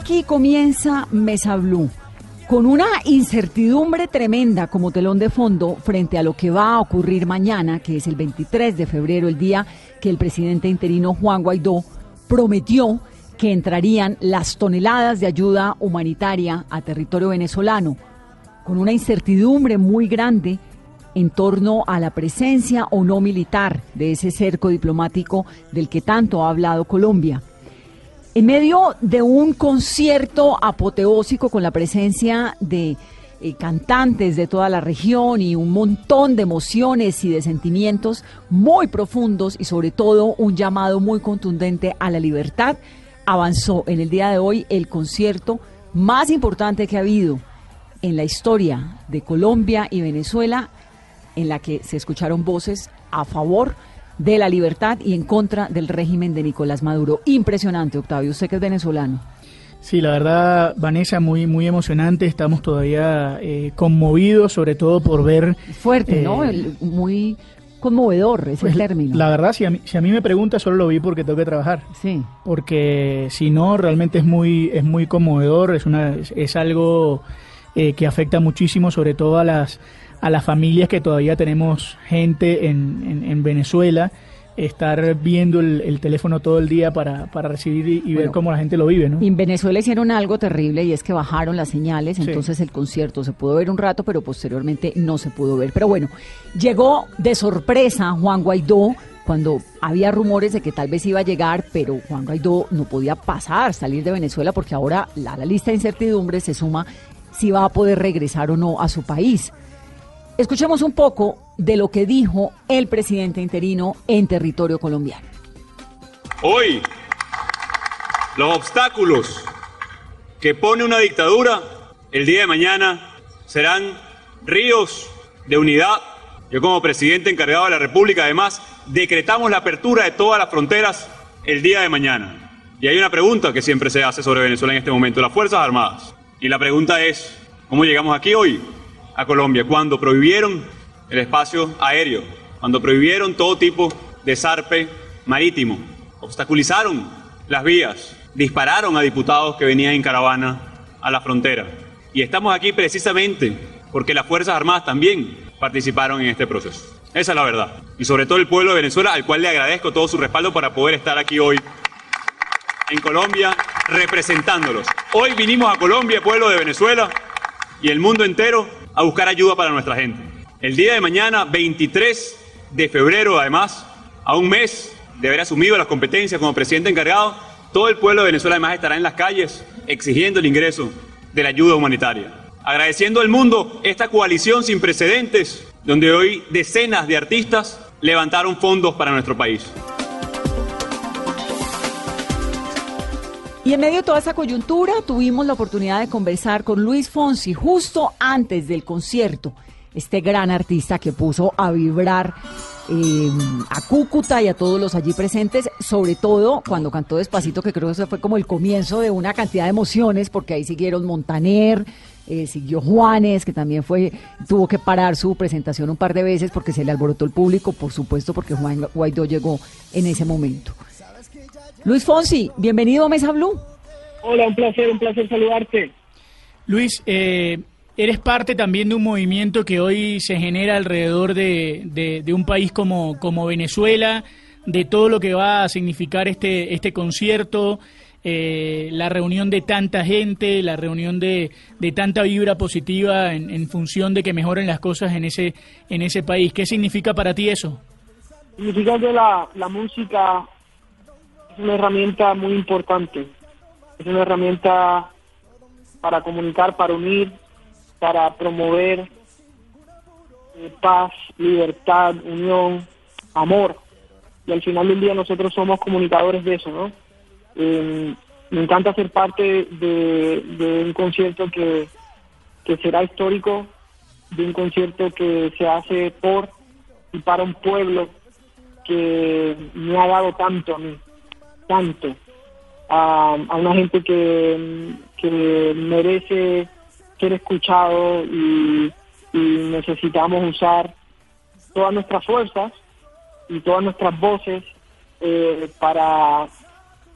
Aquí comienza Mesa Blue. Con una incertidumbre tremenda como telón de fondo frente a lo que va a ocurrir mañana, que es el 23 de febrero, el día que el presidente interino Juan Guaidó prometió que entrarían las toneladas de ayuda humanitaria a territorio venezolano, con una incertidumbre muy grande en torno a la presencia o no militar de ese cerco diplomático del que tanto ha hablado Colombia. En medio de un concierto apoteósico con la presencia de eh, cantantes de toda la región y un montón de emociones y de sentimientos muy profundos y sobre todo un llamado muy contundente a la libertad, avanzó en el día de hoy el concierto más importante que ha habido en la historia de Colombia y Venezuela en la que se escucharon voces a favor de la libertad y en contra del régimen de Nicolás Maduro. Impresionante, Octavio, usted que es venezolano. Sí, la verdad, Vanessa, muy muy emocionante. Estamos todavía eh, conmovidos, sobre todo por ver... Fuerte, ¿no? Eh, muy conmovedor ese pues, término. La verdad, si a, mí, si a mí me pregunta, solo lo vi porque tengo que trabajar. Sí. Porque si no, realmente es muy, es muy conmovedor, es, una, es, algo eh, que afecta muchísimo, sobre todo a las a las familias que todavía tenemos gente en, en, Venezuela, estar viendo el, teléfono todo el día para, para recibir y, ver cómo la gente lo vive, ¿no? En Venezuela hicieron algo terrible y es que bajaron las señales, entonces el concierto se pudo ver un rato, pero posteriormente no se pudo ver. Pero bueno, llegó de sorpresa Juan Guaidó cuando había rumores de que tal vez iba a llegar, pero Juan Guaidó no podía pasar, salir de Venezuela, porque ahora la, la lista de incertidumbres se suma si va a poder regresar o no a su país. Escuchemos un poco de lo que dijo el presidente interino en territorio colombiano. Hoy, los obstáculos que pone una dictadura el día de mañana serán ríos de unidad. Yo como presidente encargado de la República, además, decretamos la apertura de todas las fronteras el día de mañana. Y hay una pregunta que siempre se hace sobre Venezuela en este momento, las Fuerzas Armadas. Y la pregunta es, ¿cómo llegamos aquí hoy? Colombia, cuando prohibieron el espacio aéreo, cuando prohibieron todo tipo de zarpe marítimo, obstaculizaron las vías, dispararon a diputados que venían en caravana a la frontera. Y estamos aquí precisamente porque las Fuerzas Armadas también participaron en este proceso. Esa es la verdad. Y sobre todo el pueblo de Venezuela, al cual le agradezco todo su respaldo para poder estar aquí hoy en Colombia representándolos. Hoy vinimos a Colombia, pueblo de Venezuela y el mundo entero, a buscar ayuda para nuestra gente. El día de mañana, 23 de febrero, además, a un mes de haber asumido las competencias como presidente encargado, todo el pueblo de Venezuela además estará en las calles exigiendo el ingreso de la ayuda humanitaria. Agradeciendo al mundo esta coalición sin precedentes, donde hoy decenas de artistas levantaron fondos para nuestro país. Y en medio de toda esa coyuntura tuvimos la oportunidad de conversar con Luis Fonsi justo antes del concierto, este gran artista que puso a vibrar eh, a Cúcuta y a todos los allí presentes, sobre todo cuando cantó Despacito, que creo que eso fue como el comienzo de una cantidad de emociones, porque ahí siguieron Montaner, eh, siguió Juanes, que también fue, tuvo que parar su presentación un par de veces porque se le alborotó el público, por supuesto, porque Juan Guaidó llegó en ese momento. Luis Fonsi, bienvenido a Mesa Blue. Hola, un placer, un placer saludarte. Luis, eh, eres parte también de un movimiento que hoy se genera alrededor de, un país como, como Venezuela, de todo lo que va a significar este, este concierto, eh, la reunión de tanta gente, la reunión de, de tanta vibra positiva en, en, función de que mejoren las cosas en ese, en ese país. ¿Qué significa para ti eso? Significa que la, la música es una herramienta muy importante. Es una herramienta para comunicar, para unir, para promover eh, paz, libertad, unión, amor. Y al final del día nosotros somos comunicadores de eso, ¿no? Eh, me encanta ser parte de, de un concierto que, que será histórico, de un concierto que se hace por y para un pueblo que me ha dado tanto a mí, tanto, a, a una gente que, que merece ser escuchado y, necesitamos usar todas nuestras fuerzas y todas nuestras voces eh, para,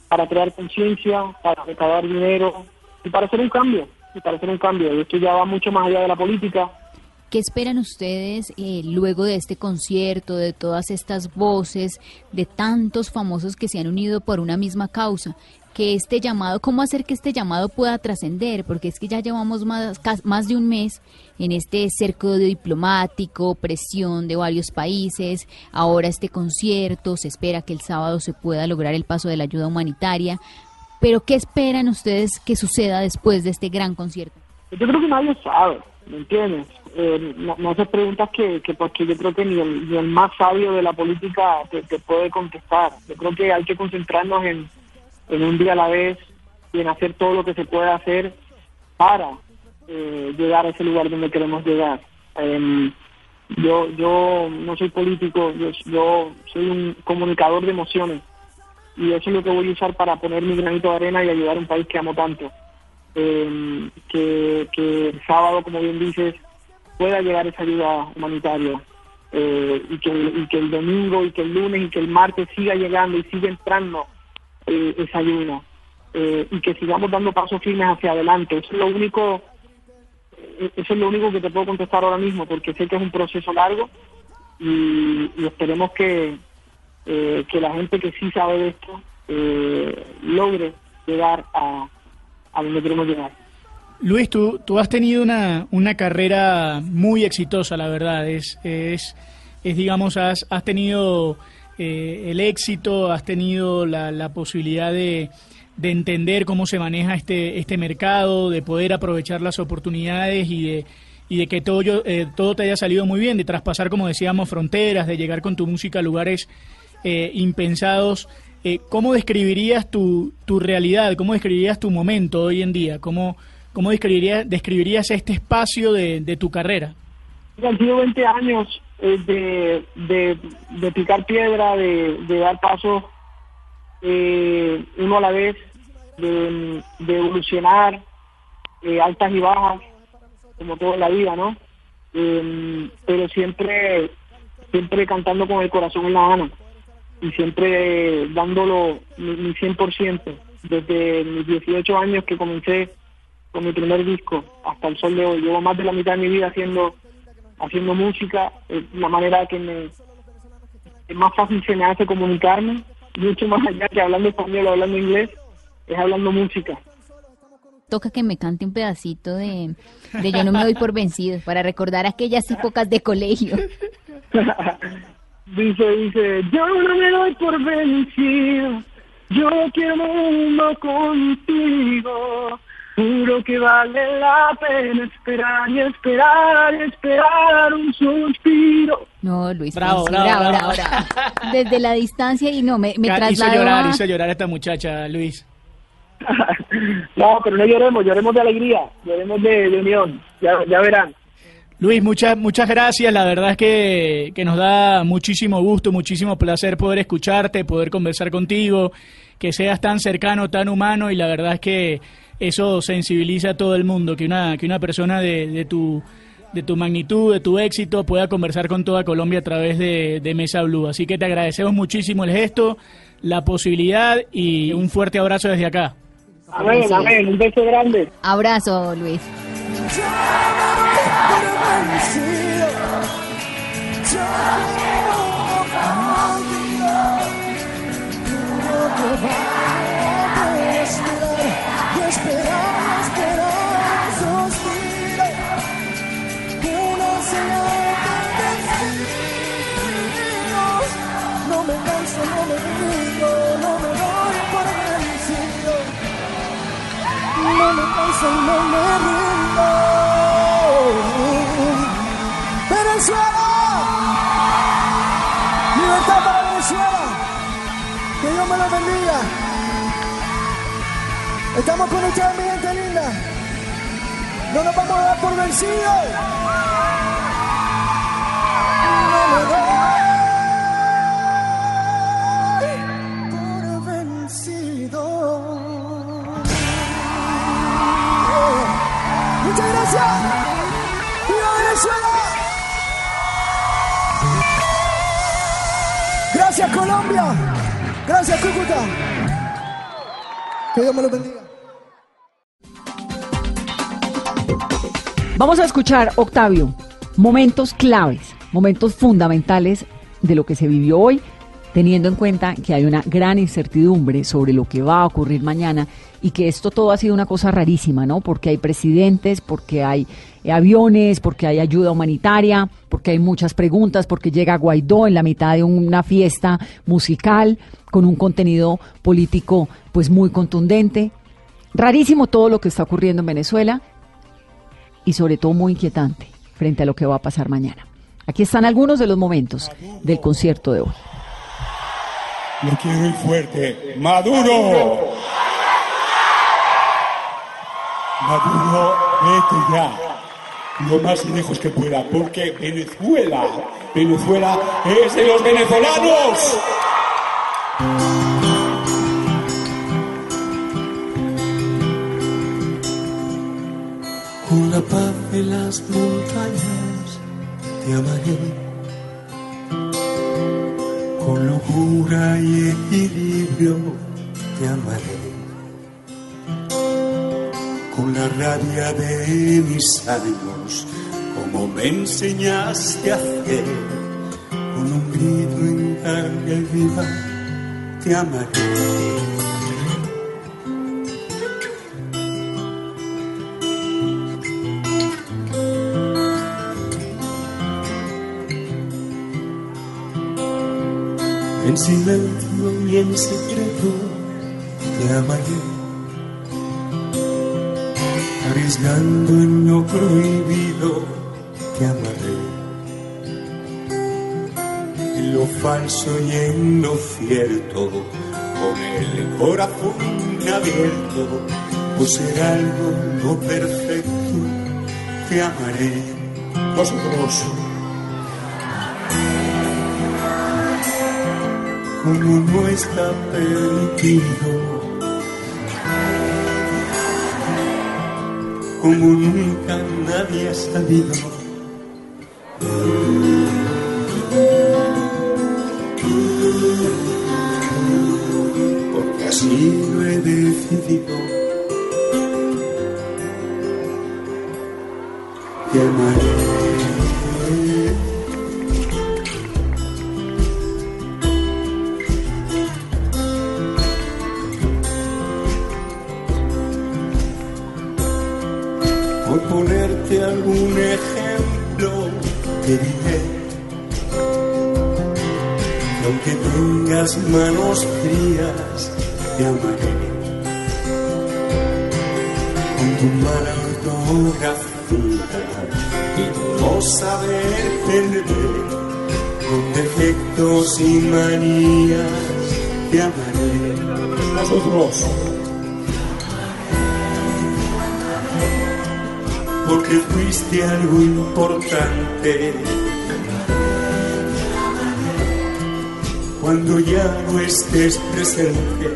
para crear conciencia, para recaudar dinero y para hacer un cambio, y para hacer un cambio. Y esto ya va mucho más allá de la política. ¿Qué esperan ustedes eh, luego de este concierto, de todas estas voces, de tantos famosos que se han unido por una misma causa? Que este llamado, ¿cómo hacer que este llamado pueda trascender? Porque es que ya llevamos más, más de un mes en este cerco diplomático, presión de varios países, ahora este concierto, se espera que el sábado se pueda lograr el paso de la ayuda humanitaria. Pero ¿qué esperan ustedes que suceda después de este gran concierto? Yo creo que nadie sabe, ¿me entiendes? Eh, no, no haces preguntas que, que porque yo creo que ni el, ni el más sabio de la política te, puede contestar. Yo creo que hay que concentrarnos en, en un día a la vez y en hacer todo lo que se pueda hacer para eh, llegar a ese lugar donde queremos llegar. Em, yo yo no soy político, yo, yo soy un comunicador de emociones y eso es lo que voy a usar para poner mi granito de arena y ayudar a un país que amo tanto. Eh, que, que el sábado, como bien dices, pueda llegar esa ayuda humanitaria eh, y, que, y que el domingo y que el lunes y que el martes siga llegando y siga entrando eh, esa ayuda eh, y que sigamos dando pasos firmes hacia adelante. Eso es lo único eso es lo único que te puedo contestar ahora mismo porque sé que es un proceso largo y, y esperemos que, que la gente que sí sabe de esto logre llegar a, a donde queremos llegar. Luis, tú, tú has tenido una, una carrera muy exitosa, la verdad. Es, es, es digamos, has, has tenido eh, el éxito, has tenido la, la posibilidad de, de entender cómo se maneja este, este mercado, de poder aprovechar las oportunidades y de, y de que todo, yo- eh, todo te haya salido muy bien, de traspasar, como decíamos, fronteras, de llegar con tu música a lugares eh, impensados. ¿Cómo describirías tu, tu realidad? ¿Cómo describirías tu momento hoy en día? ¿Cómo, cómo describirías, describirías este espacio de, de tu carrera? Han sido 20 años eh, de, de, de picar piedra, de, de dar pasos eh, uno a la vez, de, de evolucionar, eh, altas y bajas, como todo en la vida, ¿no? Eh, pero siempre, siempre cantando con el corazón en la mano y siempre dándolo mi, mi 100%. Desde mis 18 años que comencé con mi primer disco hasta el sol de hoy. Llevo más de la mitad de mi vida haciendo haciendo música, es la manera que me es más fácil se me hace comunicarme, mucho más allá que hablando español o hablando inglés, es hablando música. Toca que me cante un pedacito de, de Yo no me doy por vencido para recordar aquellas épocas de colegio. dice, dice, yo no me doy por vencido, yo quiero un mundo contigo, juro que vale la pena esperar y esperar y esperar un suspiro. No, Luis, Bravo, bravo, bravo. Desde la distancia y no, me, me Ca- hizo trasladó llorar, a- hizo llorar a esta muchacha, Luis. no, pero no lloremos, lloremos de alegría, lloremos de, de unión, ya, ya verán. Luis, muchas muchas gracias. La verdad es que, que nos da muchísimo gusto, muchísimo placer poder escucharte, poder conversar contigo, que seas tan cercano, tan humano y la verdad es que eso sensibiliza a todo el mundo, que una, que una persona de, de tu de tu magnitud, de tu éxito, pueda conversar con toda Colombia a través de, de Mesa Blue. Así que te agradecemos muchísimo el gesto, la posibilidad y un fuerte abrazo desde acá. Amén, amén, un beso grande. Abrazo, Luis. Y no me rindo. Venezuela, libertad para Venezuela. Que Dios me lo bendiga. Estamos con ustedes, mi gente linda. No nos vamos a dar por vencidos. Gracias Colombia. Gracias Cúcuta. Que Dios me lo bendiga. Vamos a escuchar, Octavio, momentos claves, momentos fundamentales de lo que se vivió hoy, teniendo en cuenta que hay una gran incertidumbre sobre lo que va a ocurrir mañana y que esto todo ha sido una cosa rarísima, ¿no? Porque hay presidentes, porque hay aviones, porque hay ayuda humanitaria, porque hay muchas preguntas, porque llega Guaidó en la mitad de una fiesta musical con un contenido político pues muy contundente. Rarísimo todo lo que está ocurriendo en Venezuela y sobre todo muy inquietante frente a lo que va a pasar mañana. Aquí están algunos de los momentos del concierto de hoy. Lo quiero muy fuerte. Maduro. Maduro, vete ya. Lo más lejos que pueda, porque Venezuela, Venezuela es de los venezolanos. Con la paz de las montañas te amaré. Con locura y equilibrio te amaré. Con la rabia de mis años, como me enseñaste a hacer. Con un grito en carne viva te amaré. En silencio y en secreto te amaré, arriesgando en lo prohibido te amaré, en lo falso y en lo cierto, con el corazón abierto, por ser algo no perfecto, te amaré. Vosotros. como no está permitido, como nunca nadie ha sabido. Porque fuiste algo importante. Cuando ya no estés presente,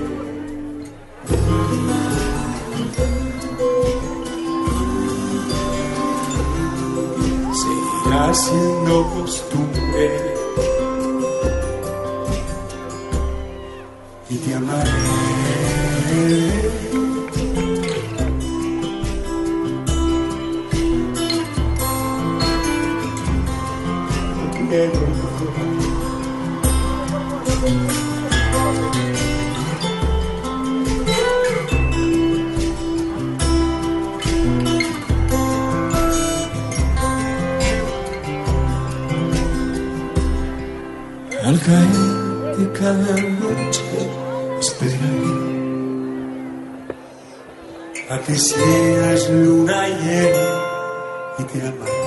seguirá siendo costumbre seas luna llena y te amaré.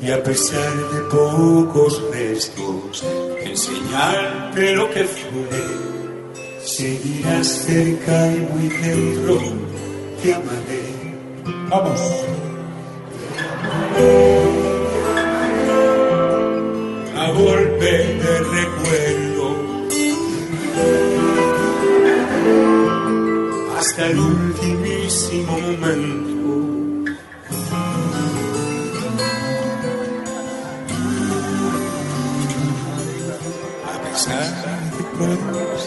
Y a pesar de pocos restos, enseñarte lo que fue, seguirás cerca y muy dentro, te amaré. Vamos. Momento. A pesar de pocos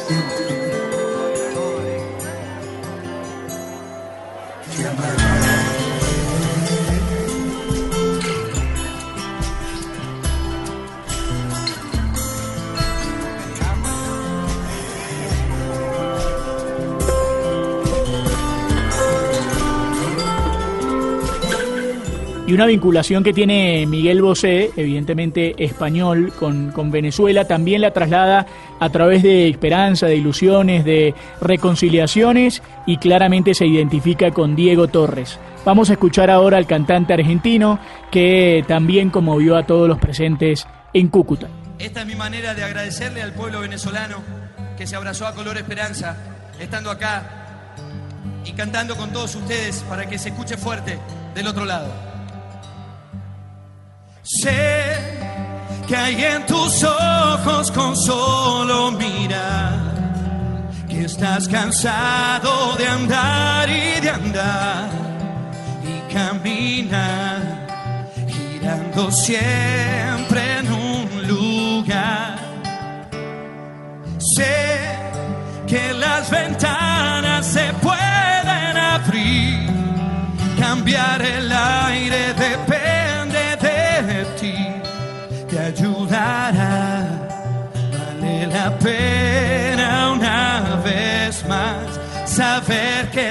una vinculación que tiene Miguel Bosé, evidentemente español, con, con Venezuela, también la traslada a través de esperanza, de ilusiones, de reconciliaciones y claramente se identifica con Diego Torres. Vamos a escuchar ahora al cantante argentino que también conmovió a todos los presentes en Cúcuta. Esta es mi manera de agradecerle al pueblo venezolano que se abrazó a Color Esperanza, estando acá y cantando con todos ustedes para que se escuche fuerte del otro lado. Sé que hay en tus ojos con solo mirar que estás cansado de andar y de andar y caminar girando siempre en un lugar. Sé que las ventanas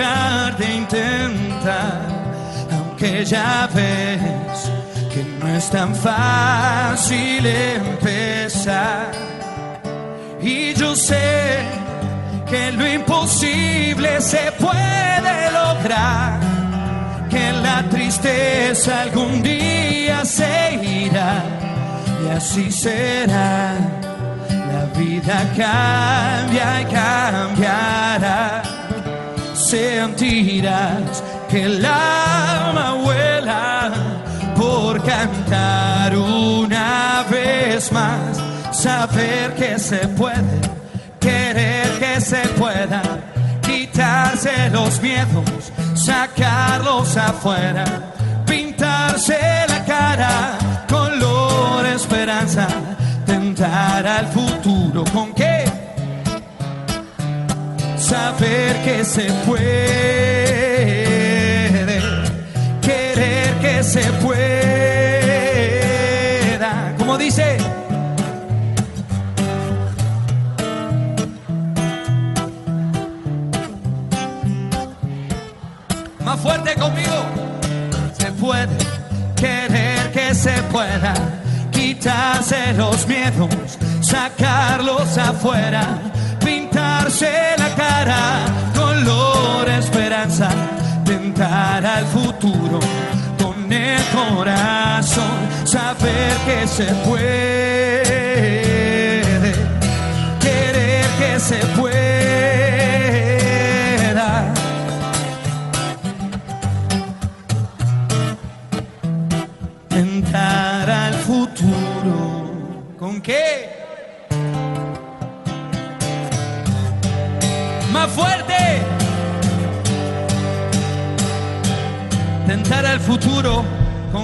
De intentar. Aunque ya ves que no es tan fácil empezar. Y yo sé que lo imposible se puede lograr. Que la tristeza algún día se irá. Y así será. La vida cambia y cambiará. Sentirás que el alma vuela por cantar una vez más. Saber que se puede, querer que se pueda, quitarse los miedos, sacarlos afuera, pintarse la cara, color esperanza, tentar al futuro saber que se puede, querer que se pueda, como dice. Más fuerte conmigo. Se puede querer que se pueda quitarse los miedos, sacarlos afuera, pintarse la cara, color esperanza, tentar al futuro con el corazón, saber que se puede, Más fuerte. Tentar al futuro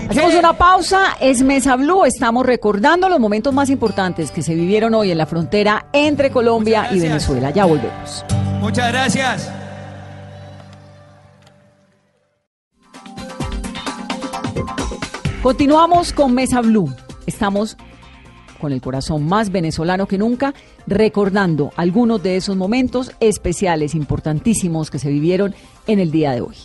Hacemos una pausa, es Mesa Blue, estamos recordando los momentos más importantes que se vivieron hoy en la frontera entre Colombia y Venezuela. Ya volvemos. Muchas gracias. Continuamos con Mesa Blue. Estamos con el corazón más venezolano que nunca, recordando algunos de esos momentos especiales, importantísimos que se vivieron en el día de hoy.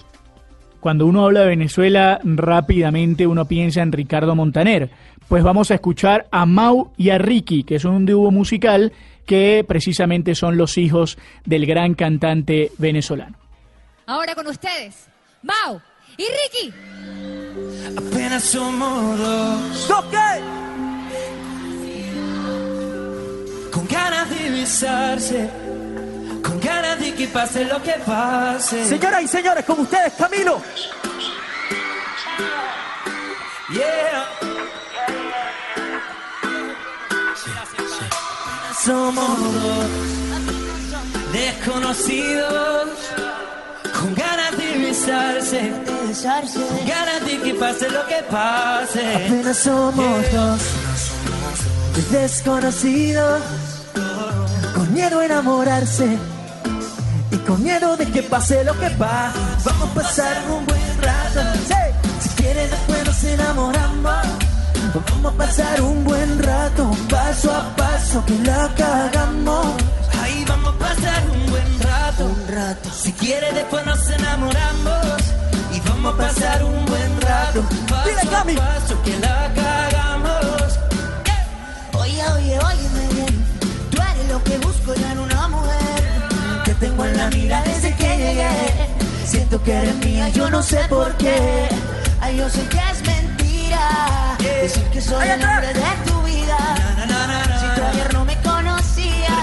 Cuando uno habla de Venezuela, rápidamente uno piensa en Ricardo Montaner. Pues vamos a escuchar a Mau y a Ricky, que son un dúo musical que precisamente son los hijos del gran cantante venezolano. Ahora con ustedes, Mau y Ricky. Apenas somos dos. Ganas de besarse. Con ganas de que pase lo que pase. Señoras y señores, con ustedes, Camilo. Yeah. Somos dos desconocidos con ganas de besarse, con ganas de que pase lo que pase. Apenas somos dos desconocidos, con miedo a enamorarse y con miedo de que pase lo que pase. Vamos a pasar un buen rato. Si quieres después nos enamoramos. Vamos a pasar un buen rato, paso a paso que la cagamos. Ahí vamos a pasar un buen rato, un rato. Si quieres después nos enamoramos y vamos a pasar un buen rato, paso a paso que la cagamos. Oye, oye, eres lo que busco yo en una mujer. Que tengo en la mira desde que llegué. Siento que eres mía, yo no sé por qué. Ay, yo sé que es mentira. Decir que soy el hombre de tu vida. Si tú ayer no me conocías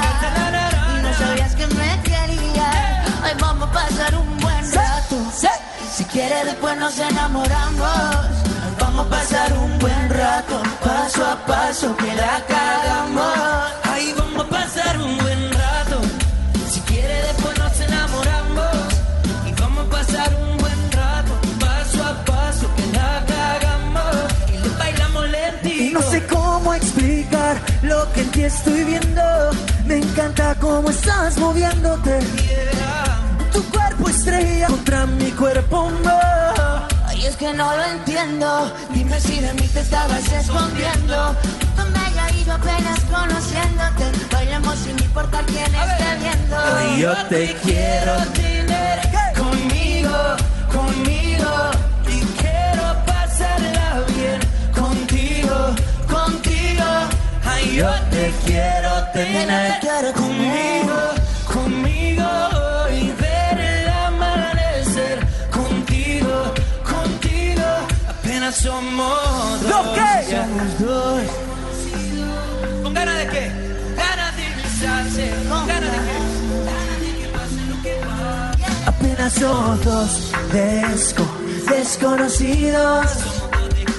y no sabías que me querías. Hoy vamos a pasar un buen rato. Si quieres, después nos enamoramos. Vamos a pasar un buen rato, paso a paso que la cagamos. Pasar un buen rato. Si quieres después nos enamoramos y vamos a pasar un buen rato, paso a paso que la cagamos y le bailamos Y lentito. no sé cómo explicar lo que en ti estoy viendo. Me encanta cómo estás moviéndote. Tu cuerpo estrella contra mi cuerpo no. Ay, es que no lo entiendo. Dime si de mí te estabas escondiendo. Yo apenas conociéndote. Bailemos sin importar quién esté viendo. Ay, yo te quiero tener conmigo, conmigo y quiero pasarla bien contigo, contigo. Ay, yo te quiero tener conmigo, conmigo y ver el amanecer contigo, contigo. Apenas somos dos. ¿Dos qué? Somos dos. ¿Con ganas de qué? Ganas de besarse, con ganas de qué? Apenas somos dos desco, desconocidos.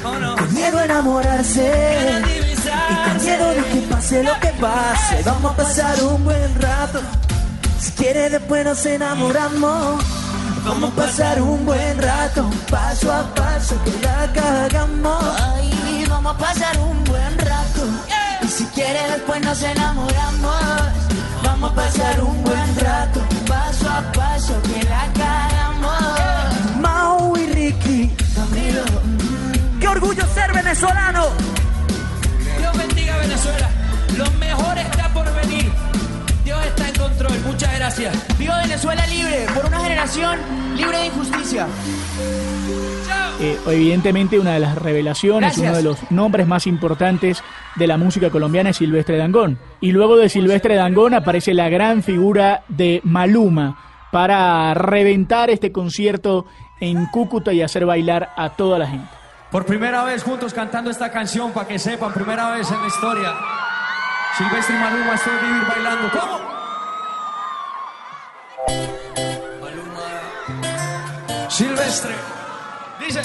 Con miedo a enamorarse. Y con miedo de que pase lo que pase. Vamos a pasar un buen rato. Si quiere después nos enamoramos. Vamos a pasar un buen rato, paso a paso que la cagamos. Ay, vamos a pasar un buen rato. Si quieres después nos enamoramos. Vamos a pasar un buen rato, paso a paso que la cagamos. Mau y Ricky, Camilo, qué orgullo ser venezolano. Dios bendiga a Venezuela. Lo mejor Gracias. Viva Venezuela libre, por una generación libre de injusticia. Eh, evidentemente una de las revelaciones, Gracias. uno de los nombres más importantes de la música colombiana es Silvestre Dangón. Y luego de Silvestre Dangón aparece la gran figura de Maluma para reventar este concierto en Cúcuta y hacer bailar a toda la gente. Por primera vez juntos cantando esta canción, para que sepan, primera vez en la historia. Silvestre y Maluma estoy vivir bailando. ¿Cómo? Silvestre. Dice.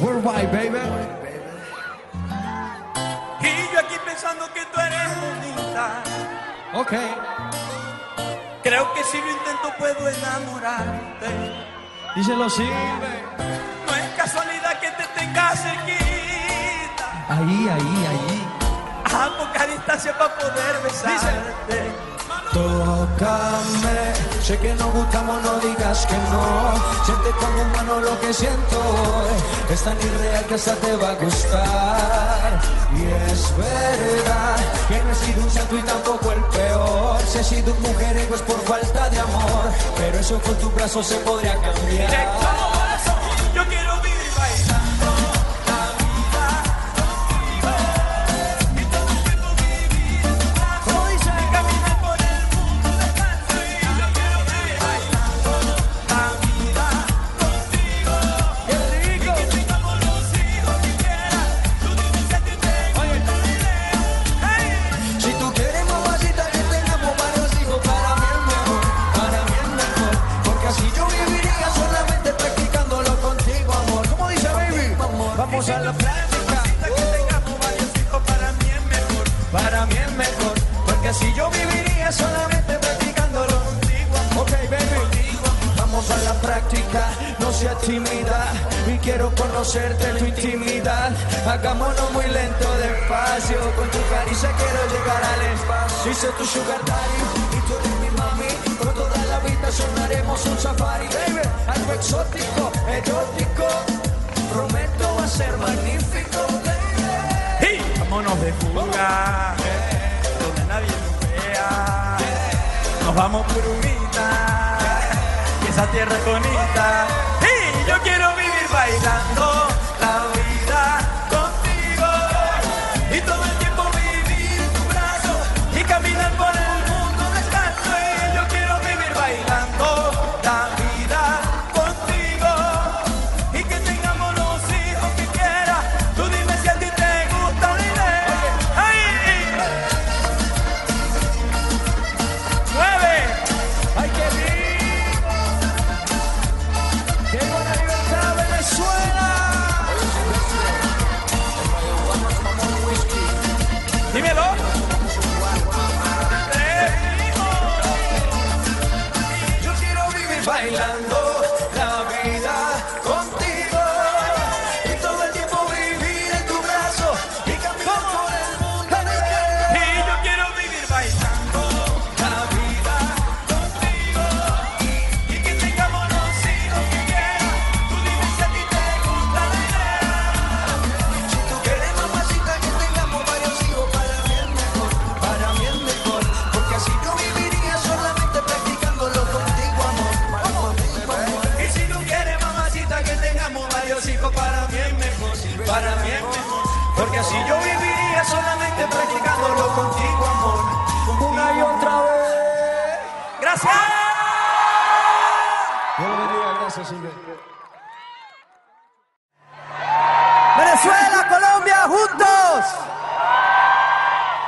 Worldwide, baby. Y yo aquí pensando que tú eres bonita. Ok. Creo que si lo intento puedo enamorarte. Díselo, sí. No es casualidad que te tengas cerquita. Ahí, ahí, ahí. A poca distancia para poder besarte. Díselo. Tócame, sé que no gustamos, no digas que no. Siente como humano lo que siento hoy. Es tan irreal que hasta te va a gustar. Y es verdad que no he sido un santo y tampoco el peor. Si he sido un mujeriego es por falta de amor. Pero eso con tu brazo se podría cambiar.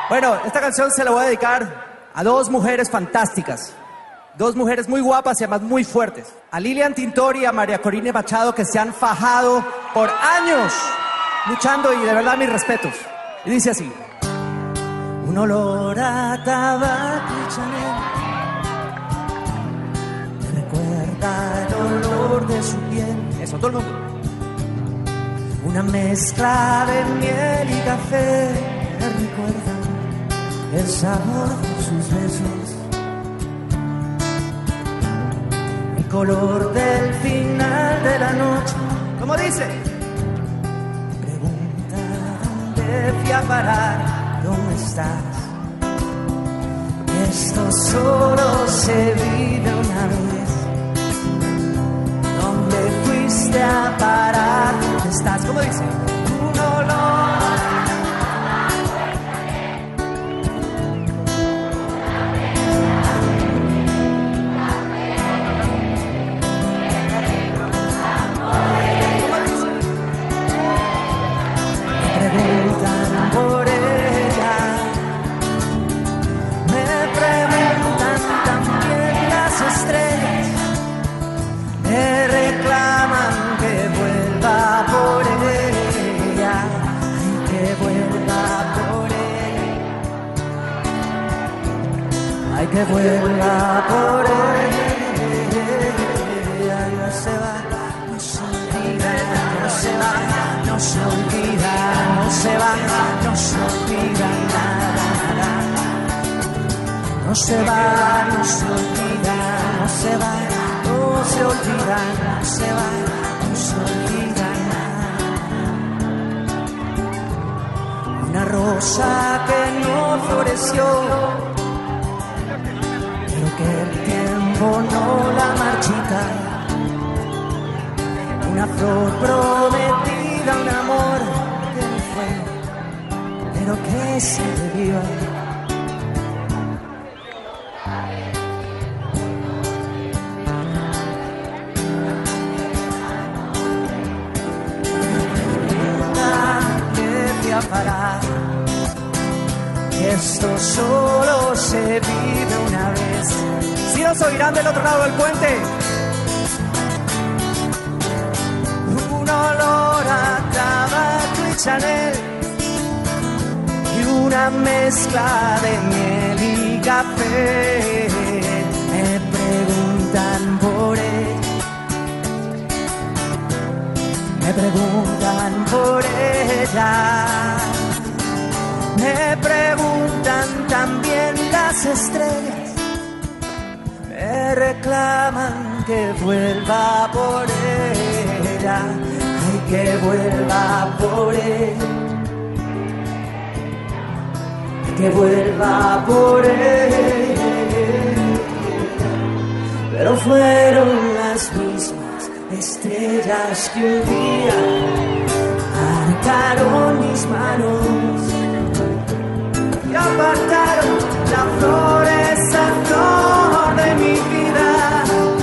Bueno, esta canción se la voy a dedicar a dos mujeres fantásticas. Dos mujeres muy guapas y además muy fuertes. A Lilian Tintori y a María Corine Machado que se han fajado por años luchando y de verdad mis respetos. Y dice así. Un olor a tabaco y recuerda el olor de su piel. Eso, todo el mundo una mezcla de miel y café que recuerda el sabor de sus besos, el color del final de la noche. Como dice, pregunta dónde fui a parar, dónde estás. Esto solo se vive una vez volviste a parar. Estás, como dice? Un olor. de Puebla por ella no se va, no se olvida, no se va, no se olvida, no se va, no se olvida no se va, no se olvida, no se va, no se olvida, no se va, no se olvida. Una rosa que no floreció que el tiempo no la marchita. Una flor prometida, un amor que fue, pero que sigue viva. Nos oirán del otro lado del puente. Un olor a tabaco y Chanel. Y una mezcla de miel y café. Me preguntan por él. Me preguntan por ella. Me Reclaman que vuelva por ella. Ay, que vuelva por él. Que vuelva por él. Pero fueron las mismas estrellas que un día marcaron mis manos y apartaron la flor, esa flor de mi vida,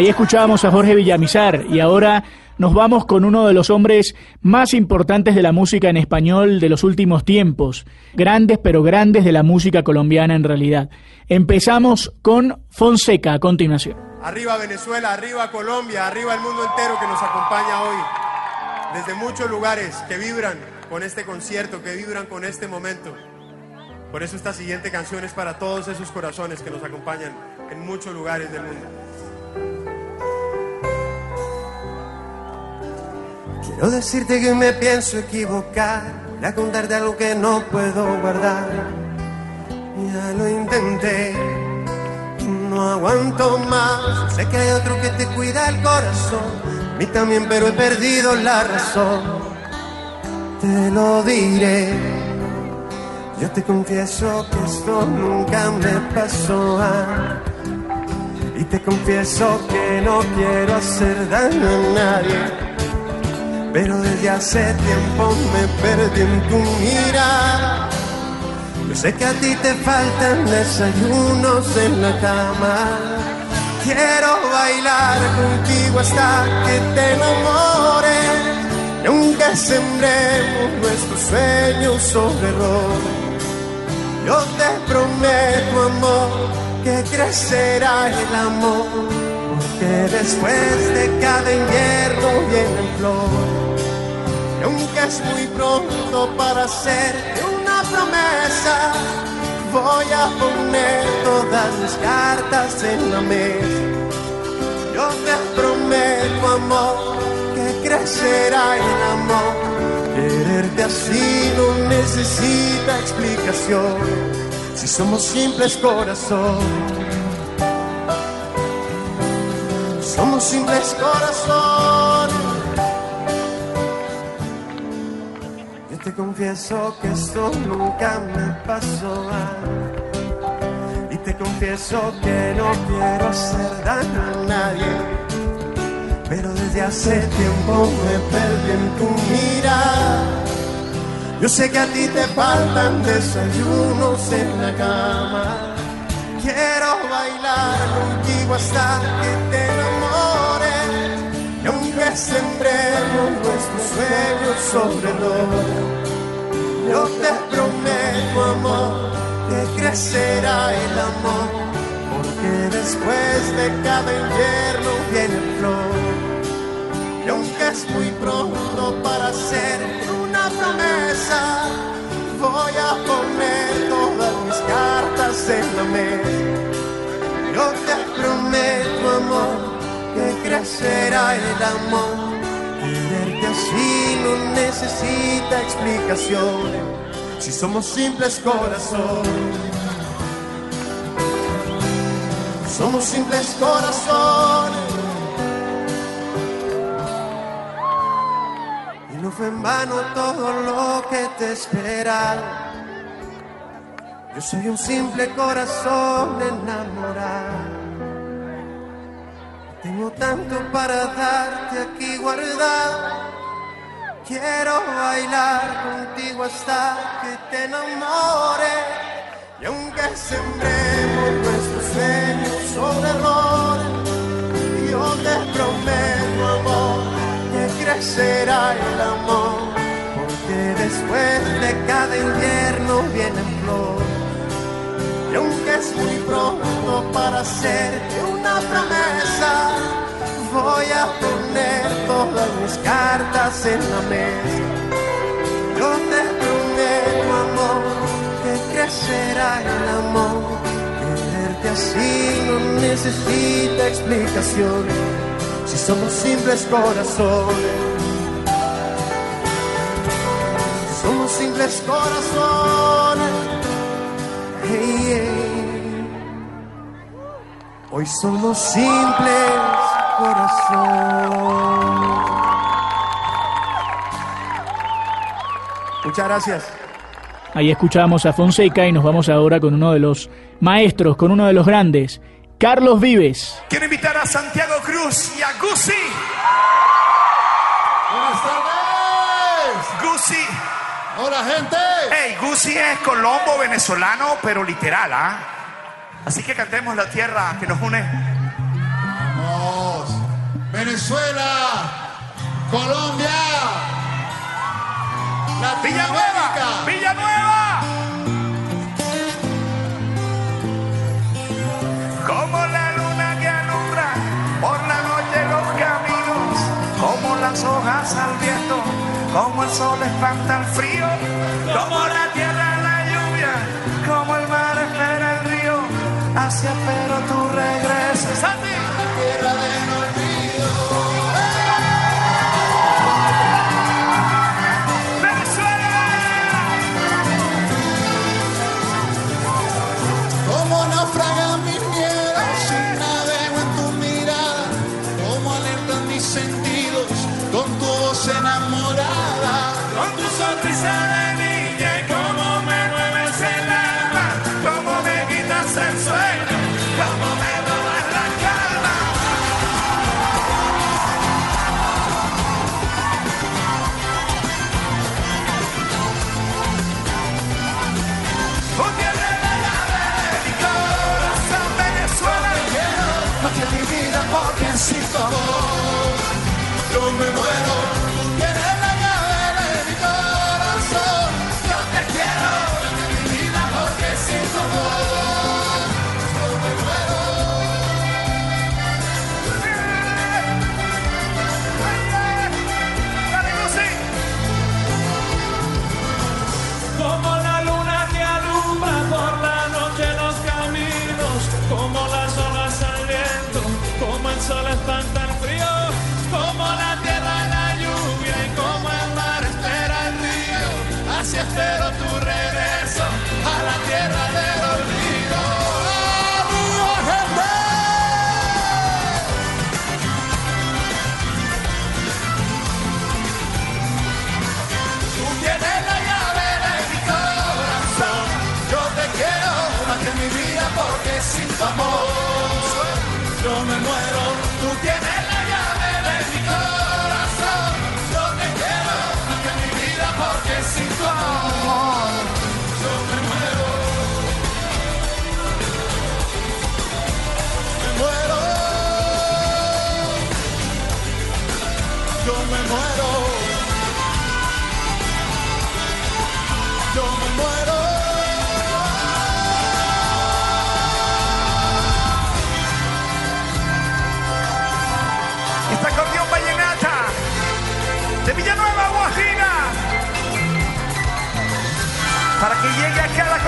Ahí escuchábamos a Jorge Villamizar y ahora nos vamos con uno de los hombres más importantes de la música en español de los últimos tiempos, grandes pero grandes de la música colombiana en realidad. Empezamos con Fonseca a continuación. Arriba Venezuela, arriba Colombia, arriba el mundo entero que nos acompaña hoy. Desde muchos lugares que vibran con este concierto, que vibran con este momento. Por eso esta siguiente canción es para todos esos corazones que nos acompañan en muchos lugares del mundo. Quiero decirte que me pienso equivocar, voy a contarte algo que no puedo guardar. Ya lo intenté, no aguanto más. Sé que hay otro que te cuida el corazón, a mí también, pero he perdido la razón. Te lo diré, yo te confieso que esto nunca me pasó. ah. Y te confieso que no quiero hacer daño a nadie. Pero desde hace tiempo me perdí en tu mirada. Yo sé que a ti te faltan desayunos en la cama. Quiero bailar contigo hasta que te enamores. Aunque sembremos nuestros sueños sobre errores, yo te prometo, amor, que crecerá el amor. Porque después de cada invierno viene flor. Aunque es muy pronto para hacerte una promesa, voy a poner todas mis cartas en la mesa. Yo te prometo, amor, que crecerá el amor. Quererte así no necesita explicación. Si somos simples corazones. Somos simples corazones. Confieso que esto nunca me pasó. Y te confieso que no quiero hacer daño a nadie. Pero desde hace tiempo me perdí en tu mirada. Yo sé que a ti te faltan desayunos en la cama. Quiero bailar contigo hasta que te. Sembremos nuestros sueños sobre todo yo te prometo, amor, que crecerá el amor, porque después de cada invierno viene flor. Y aunque es muy pronto para hacer una promesa, voy a poner todas mis cartas en la mesa. Yo te prometo, amor, crecerá el amor. Quererte así no necesita explicaciones. Si somos simples corazones, somos simples corazones. Y no fue en vano todo lo que te espera. Yo soy un simple corazón enamorado. Tengo tanto para darte aquí guardado. Quiero bailar contigo hasta que te enamores. Y aunque sembremos nuestros sueños sobre errores, yo te prometo, amor, que crecerá el amor. Porque después de cada invierno viene flor. Y aunque es muy pronto para hacerte una voy a poner todas mis cartas en la mesa. Yo te prometo, amor, que crecerá el amor. Quererte así no necesita explicaciones. Si somos simples corazones, somos simples corazones. Hoy somos simples corazones. Muchas gracias. Ahí escuchamos a Fonseca y nos vamos ahora con uno de los maestros, con uno de los grandes, Carlos Vives. Quiero invitar a Santiago Cruz y a Gusi. Buenas tardes. Gusi. Hola, gente. Hey, Gusi es colombo venezolano, pero literal, ¿ah? Así que cantemos la tierra que nos une. Venezuela, Colombia, Villanueva, Villanueva. Como la luna que alumbra por la noche los caminos, como las hojas al viento, como el sol espanta el frío, como la tierra la lluvia, como el mar espera el río, hacia pero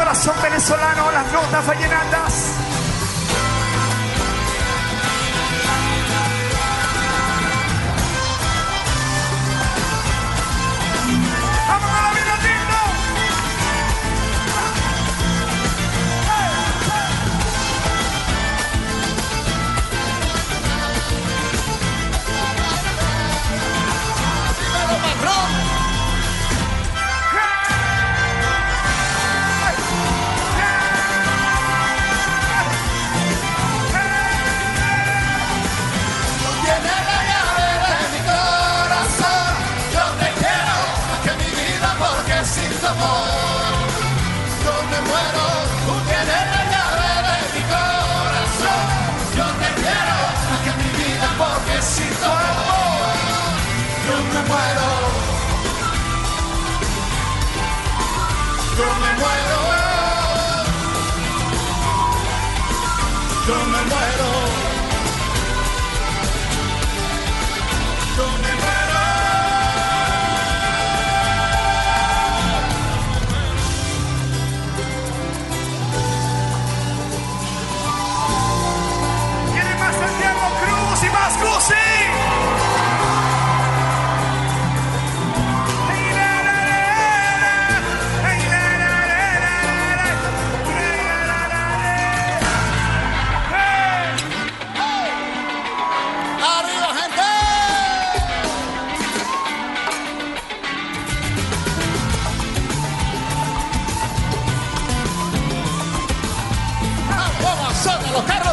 corazón venezolano las notas vallenatas. Sótalo, Carlos!